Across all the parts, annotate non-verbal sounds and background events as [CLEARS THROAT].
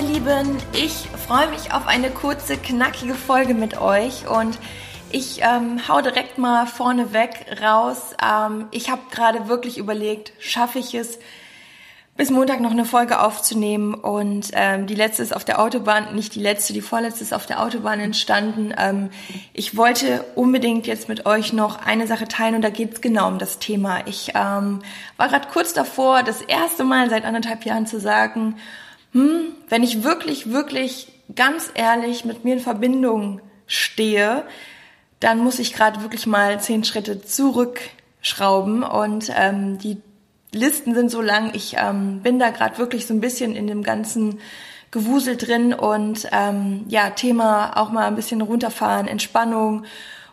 Ihr Lieben, ich freue mich auf eine kurze, knackige Folge mit euch und ich ähm, hau direkt mal vorneweg raus. Ähm, ich habe gerade wirklich überlegt, schaffe ich es, bis Montag noch eine Folge aufzunehmen und ähm, die letzte ist auf der Autobahn, nicht die letzte, die vorletzte ist auf der Autobahn entstanden. Ähm, ich wollte unbedingt jetzt mit euch noch eine Sache teilen und da geht es genau um das Thema. Ich ähm, war gerade kurz davor, das erste Mal seit anderthalb Jahren zu sagen, hm, wenn ich wirklich, wirklich ganz ehrlich mit mir in Verbindung stehe, dann muss ich gerade wirklich mal zehn Schritte zurückschrauben und ähm, die Listen sind so lang. Ich ähm, bin da gerade wirklich so ein bisschen in dem ganzen Gewusel drin und ähm, ja, Thema auch mal ein bisschen runterfahren, Entspannung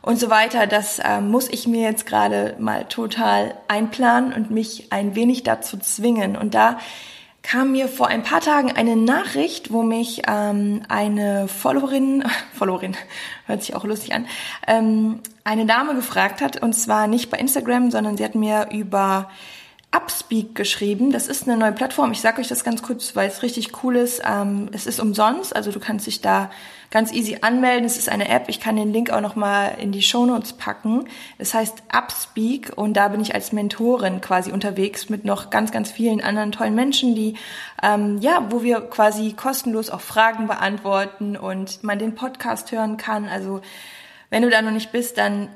und so weiter. Das ähm, muss ich mir jetzt gerade mal total einplanen und mich ein wenig dazu zwingen. Und da kam mir vor ein paar Tagen eine Nachricht, wo mich ähm, eine Followerin, [LAUGHS] Followerin, hört sich auch lustig an, ähm, eine Dame gefragt hat, und zwar nicht bei Instagram, sondern sie hat mir über Upspeak geschrieben. Das ist eine neue Plattform. Ich sage euch das ganz kurz, weil es richtig cool ist. Ähm, es ist umsonst, also du kannst dich da ganz easy anmelden. Es ist eine App. Ich kann den Link auch noch mal in die Show Notes packen. Das heißt Upspeak und da bin ich als Mentorin quasi unterwegs mit noch ganz, ganz vielen anderen tollen Menschen, die ähm, ja, wo wir quasi kostenlos auch Fragen beantworten und man den Podcast hören kann. Also wenn du da noch nicht bist, dann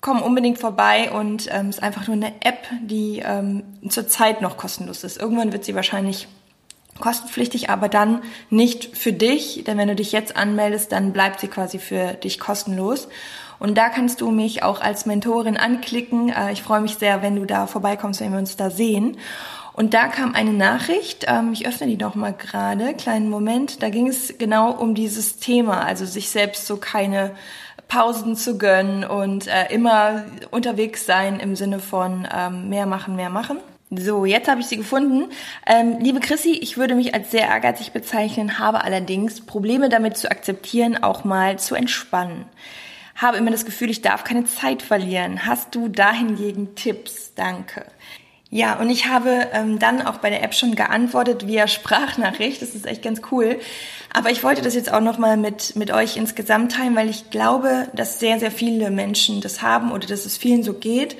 komm unbedingt vorbei und ähm, ist einfach nur eine App, die ähm, zurzeit noch kostenlos ist. Irgendwann wird sie wahrscheinlich kostenpflichtig, aber dann nicht für dich, denn wenn du dich jetzt anmeldest, dann bleibt sie quasi für dich kostenlos. Und da kannst du mich auch als Mentorin anklicken. Äh, ich freue mich sehr, wenn du da vorbeikommst, wenn wir uns da sehen. Und da kam eine Nachricht, ähm, ich öffne die noch mal gerade, kleinen Moment, da ging es genau um dieses Thema, also sich selbst so keine Pausen zu gönnen und äh, immer unterwegs sein im Sinne von ähm, mehr machen, mehr machen. So, jetzt habe ich sie gefunden. Ähm, liebe Chrissy, ich würde mich als sehr ehrgeizig bezeichnen, habe allerdings Probleme damit zu akzeptieren, auch mal zu entspannen. Habe immer das Gefühl, ich darf keine Zeit verlieren. Hast du dahingegen Tipps? Danke. Ja, und ich habe ähm, dann auch bei der App schon geantwortet via Sprachnachricht. Das ist echt ganz cool. Aber ich wollte das jetzt auch nochmal mit, mit euch insgesamt teilen, weil ich glaube, dass sehr, sehr viele Menschen das haben oder dass es vielen so geht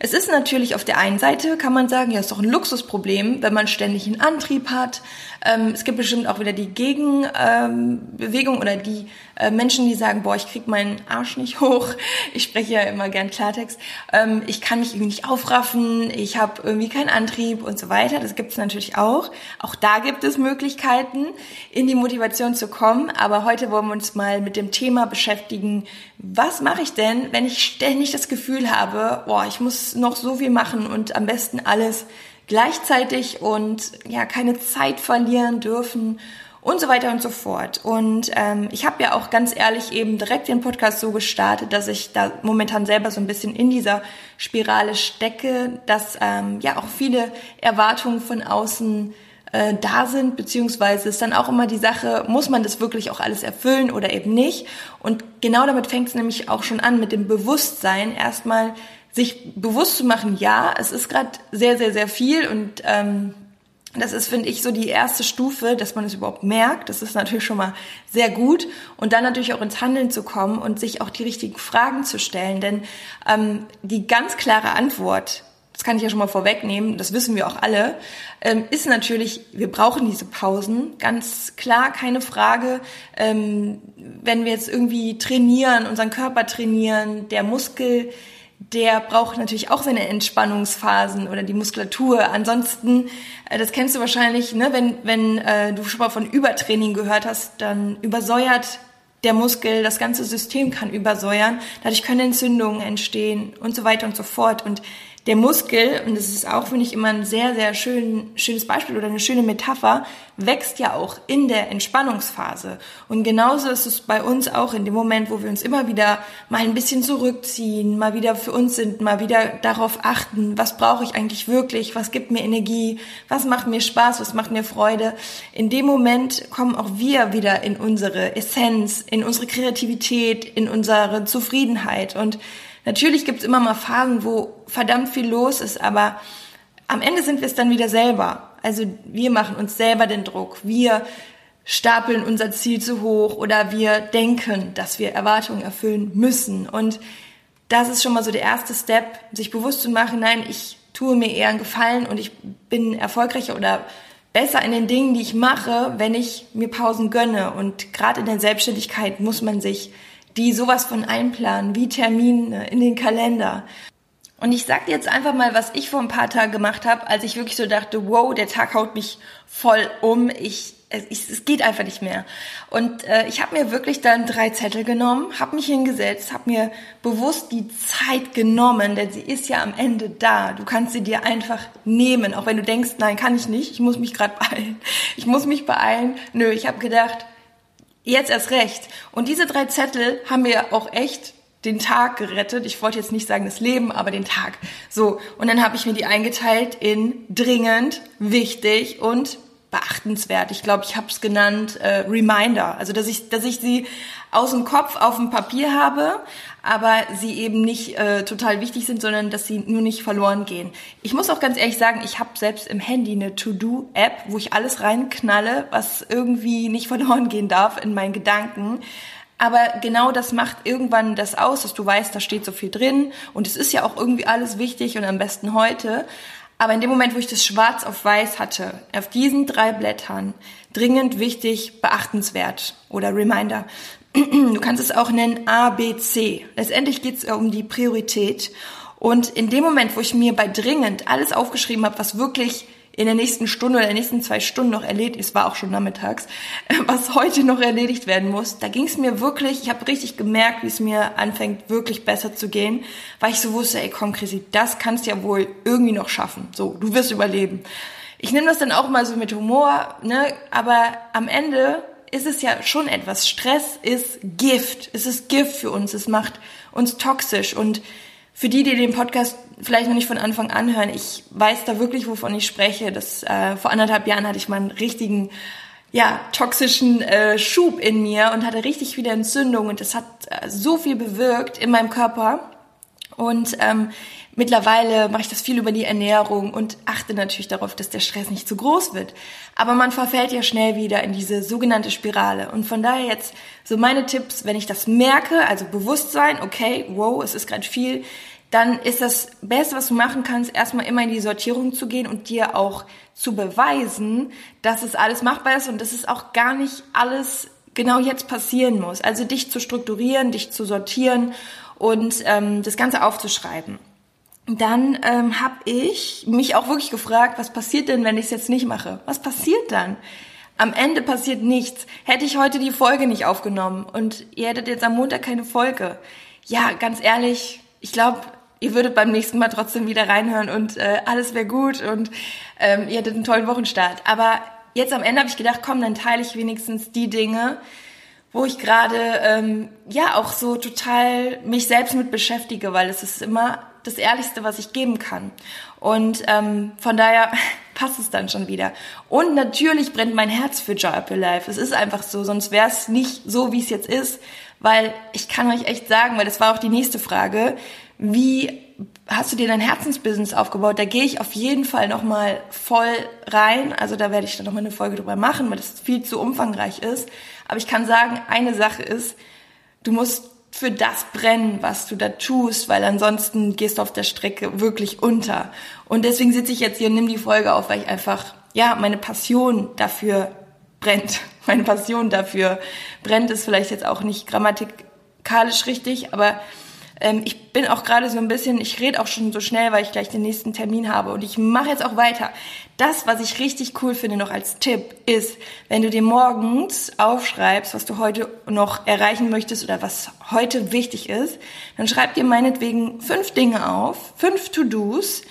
es ist natürlich auf der einen Seite, kann man sagen, ja, ist doch ein Luxusproblem, wenn man ständig einen Antrieb hat. Ähm, es gibt bestimmt auch wieder die Gegenbewegung ähm, oder die äh, Menschen, die sagen, boah, ich krieg meinen Arsch nicht [LAUGHS] hoch. Ich spreche ja immer gern Klartext. Ähm, ich kann mich irgendwie nicht aufraffen, ich habe irgendwie keinen Antrieb und so weiter. Das gibt es natürlich auch. Auch da gibt es Möglichkeiten, in die Motivation zu kommen. Aber heute wollen wir uns mal mit dem Thema beschäftigen, was mache ich denn, wenn ich ständig das Gefühl habe, boah, ich muss noch so viel machen und am besten alles gleichzeitig und ja, keine Zeit verlieren dürfen und so weiter und so fort. Und ähm, ich habe ja auch ganz ehrlich eben direkt den Podcast so gestartet, dass ich da momentan selber so ein bisschen in dieser Spirale stecke, dass ähm, ja auch viele Erwartungen von außen äh, da sind, beziehungsweise ist dann auch immer die Sache, muss man das wirklich auch alles erfüllen oder eben nicht. Und genau damit fängt es nämlich auch schon an mit dem Bewusstsein, erstmal sich bewusst zu machen, ja, es ist gerade sehr, sehr, sehr viel und ähm, das ist, finde ich, so die erste Stufe, dass man es überhaupt merkt. Das ist natürlich schon mal sehr gut. Und dann natürlich auch ins Handeln zu kommen und sich auch die richtigen Fragen zu stellen. Denn ähm, die ganz klare Antwort, das kann ich ja schon mal vorwegnehmen, das wissen wir auch alle, ähm, ist natürlich, wir brauchen diese Pausen. Ganz klar, keine Frage. Ähm, wenn wir jetzt irgendwie trainieren, unseren Körper trainieren, der Muskel, der braucht natürlich auch seine Entspannungsphasen oder die Muskulatur. Ansonsten, äh, das kennst du wahrscheinlich, ne, wenn, wenn äh, du schon mal von Übertraining gehört hast, dann übersäuert der Muskel, das ganze System kann übersäuern, dadurch können Entzündungen entstehen und so weiter und so fort. Und der Muskel, und das ist auch, finde ich, immer ein sehr, sehr schön, schönes Beispiel oder eine schöne Metapher, wächst ja auch in der Entspannungsphase. Und genauso ist es bei uns auch in dem Moment, wo wir uns immer wieder mal ein bisschen zurückziehen, mal wieder für uns sind, mal wieder darauf achten, was brauche ich eigentlich wirklich, was gibt mir Energie, was macht mir Spaß, was macht mir Freude. In dem Moment kommen auch wir wieder in unsere Essenz, in unsere Kreativität, in unsere Zufriedenheit. Und Natürlich gibt es immer mal Phasen, wo verdammt viel los ist, aber am Ende sind wir es dann wieder selber. Also wir machen uns selber den Druck. Wir stapeln unser Ziel zu hoch oder wir denken, dass wir Erwartungen erfüllen müssen. Und das ist schon mal so der erste Step, sich bewusst zu machen, nein, ich tue mir eher einen Gefallen und ich bin erfolgreicher oder besser in den Dingen, die ich mache, wenn ich mir Pausen gönne. Und gerade in der Selbstständigkeit muss man sich die sowas von einplanen, wie Termine in den Kalender. Und ich sag dir jetzt einfach mal, was ich vor ein paar Tagen gemacht habe, als ich wirklich so dachte, wow, der Tag haut mich voll um. Ich, es, es geht einfach nicht mehr. Und äh, ich habe mir wirklich dann drei Zettel genommen, habe mich hingesetzt, habe mir bewusst die Zeit genommen, denn sie ist ja am Ende da. Du kannst sie dir einfach nehmen, auch wenn du denkst, nein, kann ich nicht, ich muss mich gerade beeilen. Ich muss mich beeilen. Nö, ich habe gedacht, Jetzt erst recht. Und diese drei Zettel haben mir auch echt den Tag gerettet. Ich wollte jetzt nicht sagen das Leben, aber den Tag. So, und dann habe ich mir die eingeteilt in dringend, wichtig und beachtenswert. Ich glaube, ich habe es genannt äh, Reminder. Also dass ich, dass ich sie aus dem Kopf auf dem Papier habe, aber sie eben nicht äh, total wichtig sind, sondern dass sie nur nicht verloren gehen. Ich muss auch ganz ehrlich sagen, ich habe selbst im Handy eine To-Do-App, wo ich alles reinknalle, was irgendwie nicht [LAUGHS] verloren gehen darf in meinen Gedanken. Aber genau das macht irgendwann das aus, dass du weißt, da steht so viel drin und es ist ja auch irgendwie alles wichtig und am besten heute. Aber in dem Moment, wo ich das schwarz auf weiß hatte, auf diesen drei Blättern, dringend wichtig, beachtenswert oder Reminder, [CLEARS THROAT] Du kannst es auch nennen A, B, C. Letztendlich geht es um die Priorität. Und in dem Moment, wo ich mir bei dringend alles aufgeschrieben habe, was wirklich in der nächsten Stunde oder in den nächsten zwei Stunden noch erledigt, es war auch schon nachmittags, [LAUGHS] was heute noch erledigt werden muss, da ging es mir wirklich, ich habe richtig gemerkt, wie es mir anfängt, wirklich besser zu gehen, weil ich so wusste, ey komm Chrissy, das kannst ja wohl irgendwie noch schaffen. So, du wirst überleben. Ich nehme das dann auch mal so mit Humor, ne? aber am Ende ist es ja schon etwas. Stress ist Gift. Es ist Gift für uns. Es macht uns toxisch. Und für die, die den Podcast vielleicht noch nicht von Anfang an hören, ich weiß da wirklich, wovon ich spreche. Das, äh, vor anderthalb Jahren hatte ich mal einen richtigen, ja, toxischen äh, Schub in mir und hatte richtig viele Entzündungen. Und das hat äh, so viel bewirkt in meinem Körper. Und ähm, Mittlerweile mache ich das viel über die Ernährung und achte natürlich darauf, dass der Stress nicht zu groß wird. Aber man verfällt ja schnell wieder in diese sogenannte Spirale. Und von daher jetzt so meine Tipps, wenn ich das merke, also Bewusstsein, okay, wow, es ist gerade viel, dann ist das Beste, was du machen kannst, erstmal immer in die Sortierung zu gehen und dir auch zu beweisen, dass es alles machbar ist und dass es auch gar nicht alles genau jetzt passieren muss. Also dich zu strukturieren, dich zu sortieren und ähm, das Ganze aufzuschreiben dann ähm, habe ich mich auch wirklich gefragt, was passiert denn, wenn ich es jetzt nicht mache? Was passiert dann? Am Ende passiert nichts. Hätte ich heute die Folge nicht aufgenommen und ihr hättet jetzt am Montag keine Folge. Ja, ganz ehrlich, ich glaube, ihr würdet beim nächsten Mal trotzdem wieder reinhören und äh, alles wäre gut und ähm, ihr hättet einen tollen Wochenstart. Aber jetzt am Ende habe ich gedacht, komm, dann teile ich wenigstens die Dinge, wo ich gerade ähm, ja auch so total mich selbst mit beschäftige, weil es ist immer das Ehrlichste, was ich geben kann. Und ähm, von daher [LAUGHS] passt es dann schon wieder. Und natürlich brennt mein Herz für Joy Up Your Life. Es ist einfach so, sonst wäre es nicht so, wie es jetzt ist. Weil ich kann euch echt sagen, weil das war auch die nächste Frage, wie hast du dir dein Herzensbusiness aufgebaut? Da gehe ich auf jeden Fall nochmal voll rein. Also da werde ich dann nochmal eine Folge drüber machen, weil das viel zu umfangreich ist. Aber ich kann sagen, eine Sache ist, du musst für das brennen, was du da tust, weil ansonsten gehst du auf der Strecke wirklich unter. Und deswegen sitze ich jetzt hier und nehme die Folge auf, weil ich einfach, ja, meine Passion dafür brennt. [LAUGHS] Meine Passion dafür brennt ist vielleicht jetzt auch nicht grammatikalisch richtig, aber Ähm, ich bin auch gerade so ein bisschen, ich rede auch schon so schnell, weil ich gleich den nächsten Termin habe und ich mache jetzt auch weiter. Das, was ich richtig cool finde noch als Tipp, ist, wenn du dir morgens aufschreibst, was du heute noch erreichen möchtest oder was heute wichtig ist, dann schreib dir meinetwegen fünf Dinge auf, fünf To-Dos,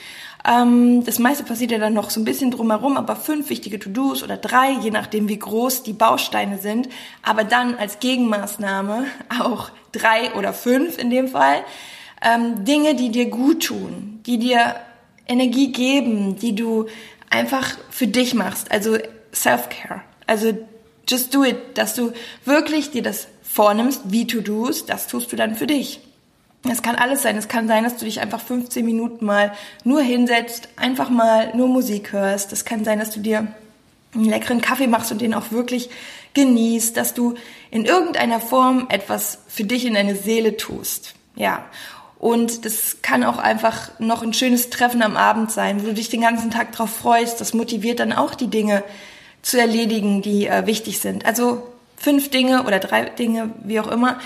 ähm, das meiste passiert ja dann noch so ein bisschen drumherum, aber fünf wichtige To-Dos oder drei, je nachdem wie groß die Bausteine sind. Aber dann als Gegenmaßnahme [LAUGHS] auch drei oder fünf in dem Fall. Ähm, Dinge, die dir gut tun, die dir Energie geben, die du einfach für dich machst. Also Self-Care. Also just do it, dass du wirklich dir das vornimmst, wie To-Dos, das tust du dann für dich. Es kann alles sein. Es kann sein, dass du dich einfach 15 Minuten mal nur hinsetzt, einfach mal nur Musik hörst. Es kann sein, dass du dir einen leckeren Kaffee machst und den auch wirklich genießt, dass du in irgendeiner Form etwas für dich in deine Seele tust. Ja. Und das kann auch einfach noch ein schönes Treffen am Abend sein, wo du dich den ganzen Tag drauf freust. Das motiviert dann auch die Dinge zu erledigen, die äh, wichtig sind. Also fünf Dinge oder drei Dinge, wie auch immer,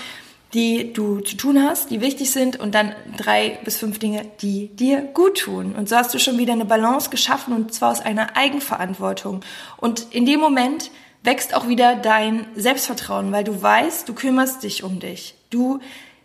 die du zu tun hast, die wichtig sind und dann drei bis fünf Dinge, die dir gut tun. Und so hast du schon wieder eine Balance geschaffen und zwar aus einer Eigenverantwortung. Und in dem Moment wächst auch wieder dein Selbstvertrauen, weil du weißt, du kümmerst dich um dich. Du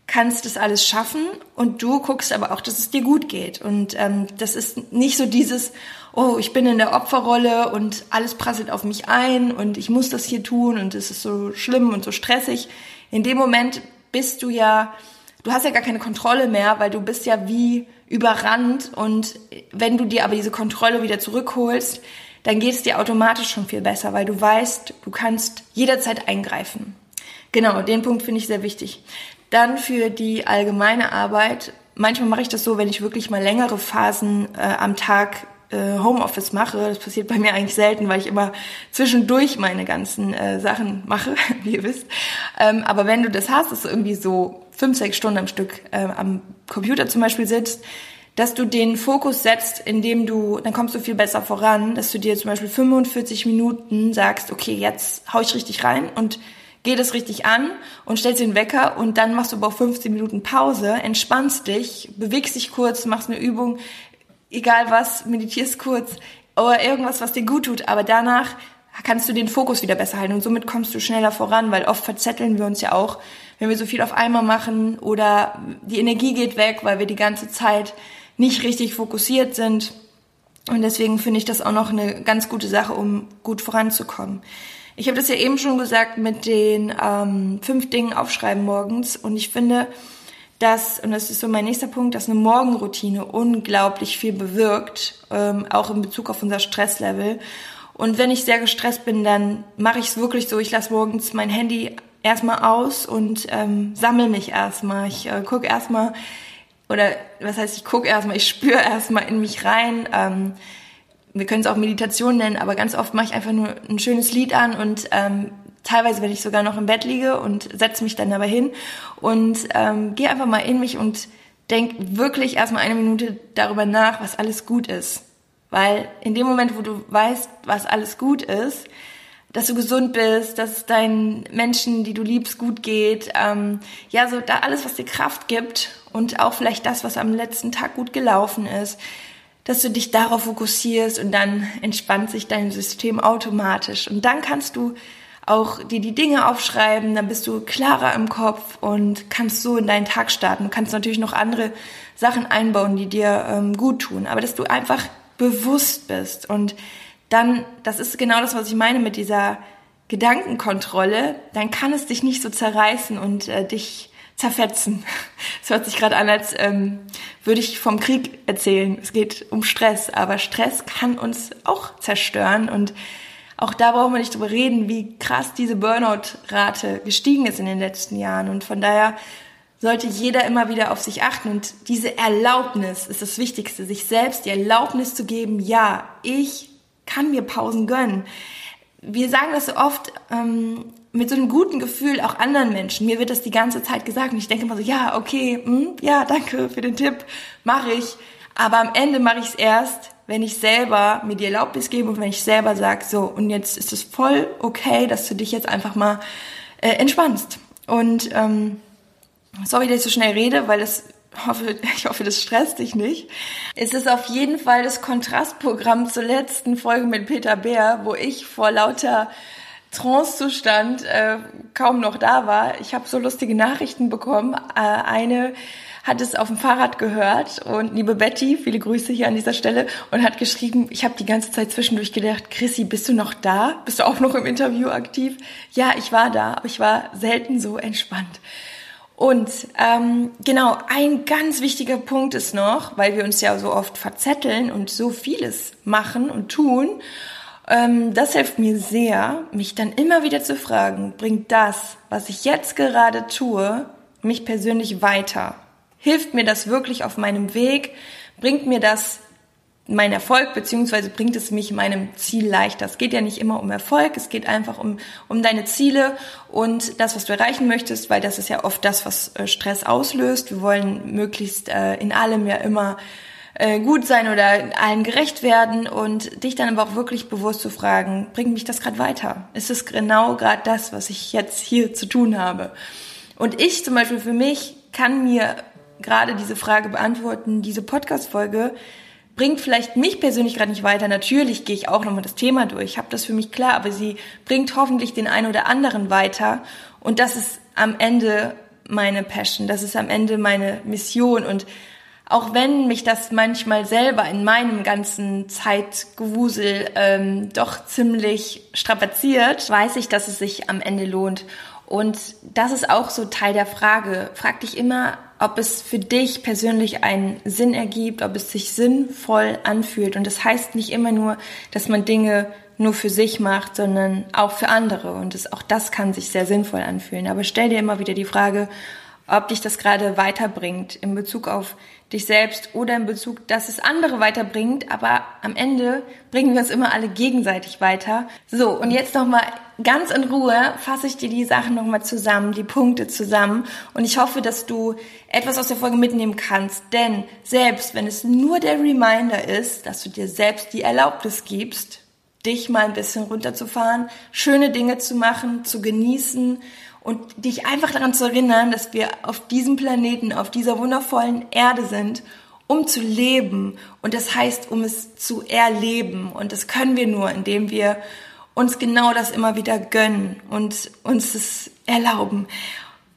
kannst das alles schaffen und du guckst aber auch, dass es dir gut geht. Und ähm, das ist nicht so dieses, oh, ich bin in der Opferrolle und alles prasselt auf mich ein und ich muss das hier tun und es ist so schlimm und so stressig. In dem Moment bist du ja, du hast ja gar keine Kontrolle mehr, weil du bist ja wie überrannt und wenn du dir aber diese Kontrolle wieder zurückholst, dann geht es dir automatisch schon viel besser, weil du weißt, du kannst jederzeit eingreifen. Genau, den Punkt finde ich sehr wichtig. Dann für die allgemeine Arbeit. Manchmal mache ich das so, wenn ich wirklich mal längere Phasen äh, am Tag äh, Homeoffice mache. Das passiert bei mir eigentlich selten, weil ich immer zwischendurch meine ganzen äh, Sachen mache, [LAUGHS] wie ihr wisst. Ähm, aber wenn du das hast, dass du irgendwie so fünf, sechs Stunden am Stück äh, am Computer zum Beispiel sitzt, dass du den Fokus setzt, indem du, dann kommst du viel besser voran, dass du dir zum Beispiel 45 Minuten sagst, okay, jetzt hau ich richtig rein und geh das richtig an und stellst den Wecker und dann machst du aber auch 15 Minuten Pause, entspannst dich, bewegst dich kurz, machst eine Übung, egal was, meditierst kurz oder irgendwas, was dir gut tut, aber danach kannst du den Fokus wieder besser halten und somit kommst du schneller voran, weil oft verzetteln wir uns ja auch, wenn wir so viel auf einmal machen oder die Energie geht weg, weil wir die ganze Zeit nicht richtig fokussiert sind. Und deswegen finde ich das auch noch eine ganz gute Sache, um gut voranzukommen. Ich habe das ja eben schon gesagt mit den ähm, fünf Dingen aufschreiben morgens und ich finde, dass, und das ist so mein nächster Punkt, dass eine Morgenroutine unglaublich viel bewirkt, ähm, auch in Bezug auf unser Stresslevel. Und wenn ich sehr gestresst bin, dann mache ich es wirklich so, ich lasse morgens mein Handy erstmal aus und ähm, sammle mich erstmal. Ich äh, gucke erstmal, oder was heißt, ich gucke erstmal, ich spüre erstmal in mich rein. Ähm, wir können es auch Meditation nennen, aber ganz oft mache ich einfach nur ein schönes Lied an und ähm, teilweise, wenn ich sogar noch im Bett liege und setze mich dann dabei hin und ähm, gehe einfach mal in mich und denk wirklich erstmal eine Minute darüber nach, was alles gut ist. Weil in dem Moment, wo du weißt, was alles gut ist, dass du gesund bist, dass es deinen Menschen, die du liebst, gut geht, ähm, ja, so da alles, was dir Kraft gibt und auch vielleicht das, was am letzten Tag gut gelaufen ist, dass du dich darauf fokussierst und dann entspannt sich dein System automatisch. Und dann kannst du auch dir die Dinge aufschreiben, dann bist du klarer im Kopf und kannst so in deinen Tag starten. Du kannst natürlich noch andere Sachen einbauen, die dir ähm, gut tun, aber dass du einfach bewusst bist und dann, das ist genau das, was ich meine mit dieser Gedankenkontrolle, dann kann es dich nicht so zerreißen und äh, dich zerfetzen. [LAUGHS] Es hört sich gerade an, als ähm, würde ich vom Krieg erzählen. Es geht um Stress, aber Stress kann uns auch zerstören und auch da brauchen wir nicht drüber reden, wie krass diese Burnout-Rate gestiegen ist in den letzten Jahren. Und von daher sollte jeder immer wieder auf sich achten. Und diese Erlaubnis ist das Wichtigste, sich selbst die Erlaubnis zu geben, ja, ich kann mir Pausen gönnen. Wir sagen das so oft ähm, mit so einem guten Gefühl auch anderen Menschen. Mir wird das die ganze Zeit gesagt und ich denke immer so, ja, okay, mh, hm, ja, danke für den Tipp, mache ich. Aber am Ende mache ich es erst, wenn ich selber mir die Erlaubnis gebe und wenn ich selber sage, so, und jetzt ist es voll okay, dass du dich jetzt einfach mal äh, entspannst. Und ähm, sorry, dass ich so schnell rede, weil das [LAUGHS] hoffe, ich hoffe, das stresst dich nicht. Es ist auf jeden Fall das Kontrastprogramm zur letzten Folge mit Peter Bär, wo ich vor lauter Trancezustand äh, kaum noch da war. Ich habe so lustige Nachrichten bekommen. Äh, eine hat es auf dem Fahrrad gehört und liebe Betty, viele Grüße hier an dieser Stelle und hat geschrieben, ich habe die ganze Zeit zwischendurch gedacht, Chrissy, bist du noch da? Bist du auch noch im Interview aktiv? Ja, ich war da, aber ich war selten so entspannt. Und ähm, genau, ein ganz wichtiger Punkt ist noch, weil wir uns ja so oft verzetteln und so vieles machen und tun, ähm, das hilft mir sehr, mich dann immer wieder zu fragen, bringt das, was ich jetzt gerade tue, mich persönlich weiter? Hilft mir das wirklich auf meinem Weg? Bringt mir das mein Erfolg, beziehungsweise bringt es mich meinem Ziel leichter. Es geht ja nicht immer um Erfolg, es geht einfach um, um deine Ziele und das, was du erreichen möchtest, weil das ist ja oft das, was äh, Stress auslöst. Wir wollen möglichst äh, in allem ja immer äh, gut sein oder allen gerecht werden und dich dann aber auch wirklich bewusst zu fragen, bringt mich das gerade weiter? Ist es genau gerade das, was ich jetzt hier zu tun habe? Und ich zum Beispiel für mich kann mir gerade diese Frage beantworten, diese Podcast-Folge, bringt vielleicht mich persönlich gerade nicht weiter. Natürlich gehe ich auch nochmal das Thema durch, habe das für mich klar, aber sie bringt hoffentlich den einen oder anderen weiter. Und das ist am Ende meine Passion, das ist am Ende meine Mission. Und auch wenn mich das manchmal selber in meinem ganzen Zeitgewusel ähm, doch ziemlich strapaziert, weiß ich, dass es sich am Ende lohnt. Und das ist auch so Teil der Frage. Frag dich immer, ob es für dich persönlich einen Sinn ergibt, ob es sich sinnvoll anfühlt. Und das heißt nicht immer nur, dass man Dinge nur für sich macht, sondern auch für andere. Und das, auch das kann sich sehr sinnvoll anfühlen. Aber stell dir immer wieder die Frage, ob dich das gerade weiterbringt in Bezug auf dich selbst oder in Bezug, dass es andere weiterbringt, aber am Ende bringen wir uns immer alle gegenseitig weiter. So, und jetzt nochmal ganz in Ruhe fasse ich dir die Sachen nochmal zusammen, die Punkte zusammen und ich hoffe, dass du etwas aus der Folge mitnehmen kannst, denn selbst wenn es nur der Reminder ist, dass du dir selbst die Erlaubnis gibst, dich mal ein bisschen runterzufahren, schöne Dinge zu machen, zu genießen und dich einfach daran zu erinnern, dass wir auf diesem Planeten, auf dieser wundervollen Erde sind, um zu leben. Und das heißt, um es zu erleben. Und das können wir nur, indem wir uns genau das immer wieder gönnen und uns es erlauben.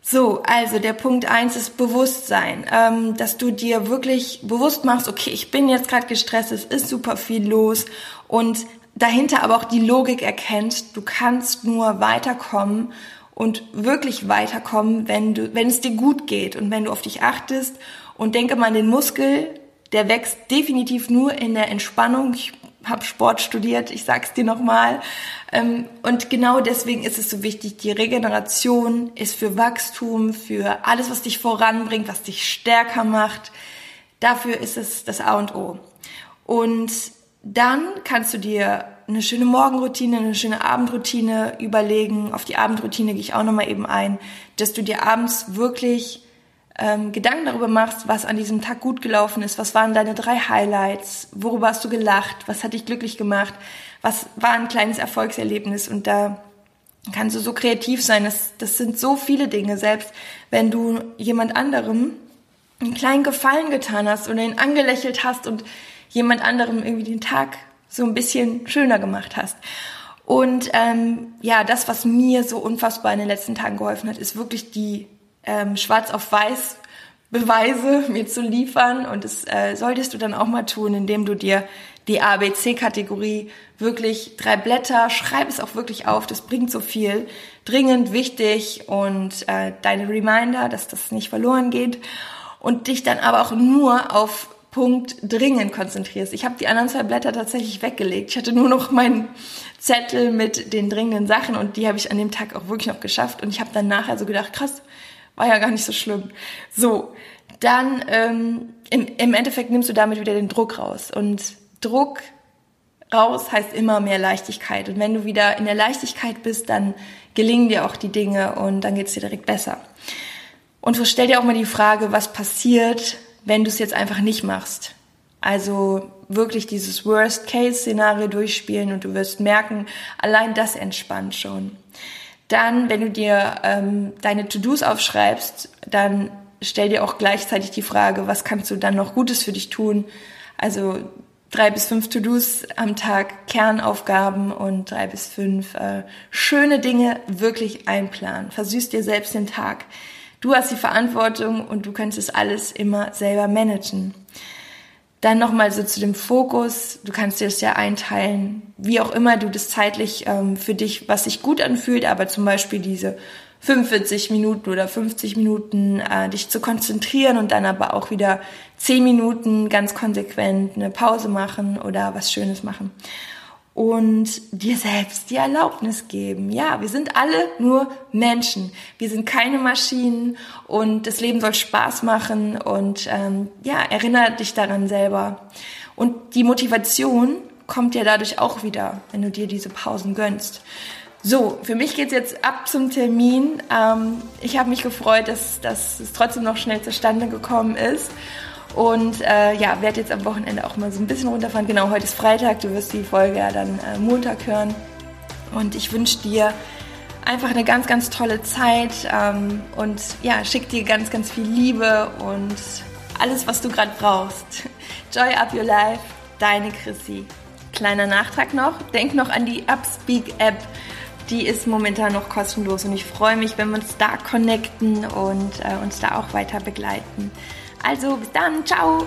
So, also der Punkt eins ist Bewusstsein, ähm, dass du dir wirklich bewusst machst, okay, ich bin jetzt gerade gestresst, es ist super viel los und dahinter aber auch die Logik erkennst, du kannst nur weiterkommen und wirklich weiterkommen, wenn du, wenn es dir gut geht und wenn du auf dich achtest und denke mal an den Muskel, der wächst definitiv nur in der Entspannung. Ich habe Sport studiert, ich sag's dir nochmal. Ähm, und genau deswegen ist es so wichtig, die Regeneration ist für Wachstum, für alles, was dich voranbringt, was dich stärker macht. Dafür ist es das A und O. Und dann kannst du dir eine schöne Morgenroutine, eine schöne Abendroutine überlegen. Auf die Abendroutine gehe ich auch nochmal eben ein, dass du dir abends wirklich ähm, Gedanken darüber machst, was an diesem Tag gut gelaufen ist, was waren deine drei Highlights, worüber hast du gelacht, was hat dich glücklich gemacht, was war ein kleines Erfolgserlebnis? Und da kannst du so kreativ sein. Das, das sind so viele Dinge, selbst wenn du jemand anderem einen kleinen Gefallen getan hast oder ihn angelächelt hast und jemand anderem irgendwie den Tag so ein bisschen schöner gemacht hast. Und ähm, ja, das, was mir so unfassbar in den letzten Tagen geholfen hat, ist wirklich die ähm, Schwarz auf Weiß Beweise [LAUGHS] mir zu liefern. Und das äh, solltest du dann auch mal tun, indem du dir die ABC-Kategorie wirklich drei Blätter, schreib es auch wirklich auf, das bringt so viel. Dringend, wichtig und äh, deine Reminder, dass das nicht verloren geht. Und dich dann aber auch nur auf Punkt dringend konzentrierst. Ich habe die anderen zwei Blätter tatsächlich weggelegt. Ich hatte nur noch meinen Zettel mit den dringenden Sachen und die habe ich an dem Tag auch wirklich noch geschafft. Und ich habe dann nachher so gedacht, krass, war ja gar nicht so schlimm. So, dann ähm, im, im Endeffekt nimmst du damit wieder den Druck raus. Und Druck raus heißt immer mehr Leichtigkeit. Und wenn du wieder in der Leichtigkeit bist, dann gelingen dir auch die Dinge und dann geht's dir direkt besser. Und so stell dir auch mal die Frage, was passiert, wenn du es jetzt einfach nicht machst. Also wirklich dieses Worst-Case-Szenario durchspielen und du wirst merken, allein das entspannt schon. Dann, wenn du dir ähm, deine To-Dos aufschreibst, dann stell dir auch gleichzeitig die Frage, was kannst du dann noch Gutes für dich tun? Also drei bis fünf To-Dos am Tag, Kernaufgaben und drei bis fünf äh, schöne Dinge wirklich einplanen. Versüß dir selbst den Tag. Du hast die Verantwortung und du könntest alles immer selber managen. Dann nochmal so zu dem Fokus. Du kannst dir das ja einteilen, wie auch immer du das zeitlich ähm, für dich, was sich gut anfühlt, aber zum Beispiel diese 45 Minuten oder 50 Minuten äh, dich zu konzentrieren und dann aber auch wieder 10 Minuten ganz konsequent eine Pause machen oder was Schönes machen und dir selbst die Erlaubnis geben. Ja, wir sind alle nur Menschen. Wir sind keine Maschinen und das Leben soll Spaß machen und ähm, ja, erinnere dich daran selber. Und die Motivation kommt ja dadurch auch wieder, wenn du dir diese Pausen gönnst. So, für mich geht's jetzt ab zum Termin. Ähm, ich habe mich gefreut, dass, dass es trotzdem noch schnell zustande gekommen ist. Und äh, ja, werde jetzt am Wochenende auch mal so ein bisschen runterfahren. Genau, heute ist Freitag, du wirst die Folge ja dann äh, Montag hören. Und ich wünsche dir einfach eine ganz, ganz tolle Zeit ähm, und ja, schick dir ganz, ganz viel Liebe und alles, was du gerade brauchst. [LAUGHS] Joy up your life, deine Chrissy. Kleiner Nachtrag noch, denk noch an die Upspeak App. Die ist momentan noch kostenlos und ich freue mich, wenn wir uns da connecten und äh, uns da auch weiter begleiten. Also bis dann, ciao!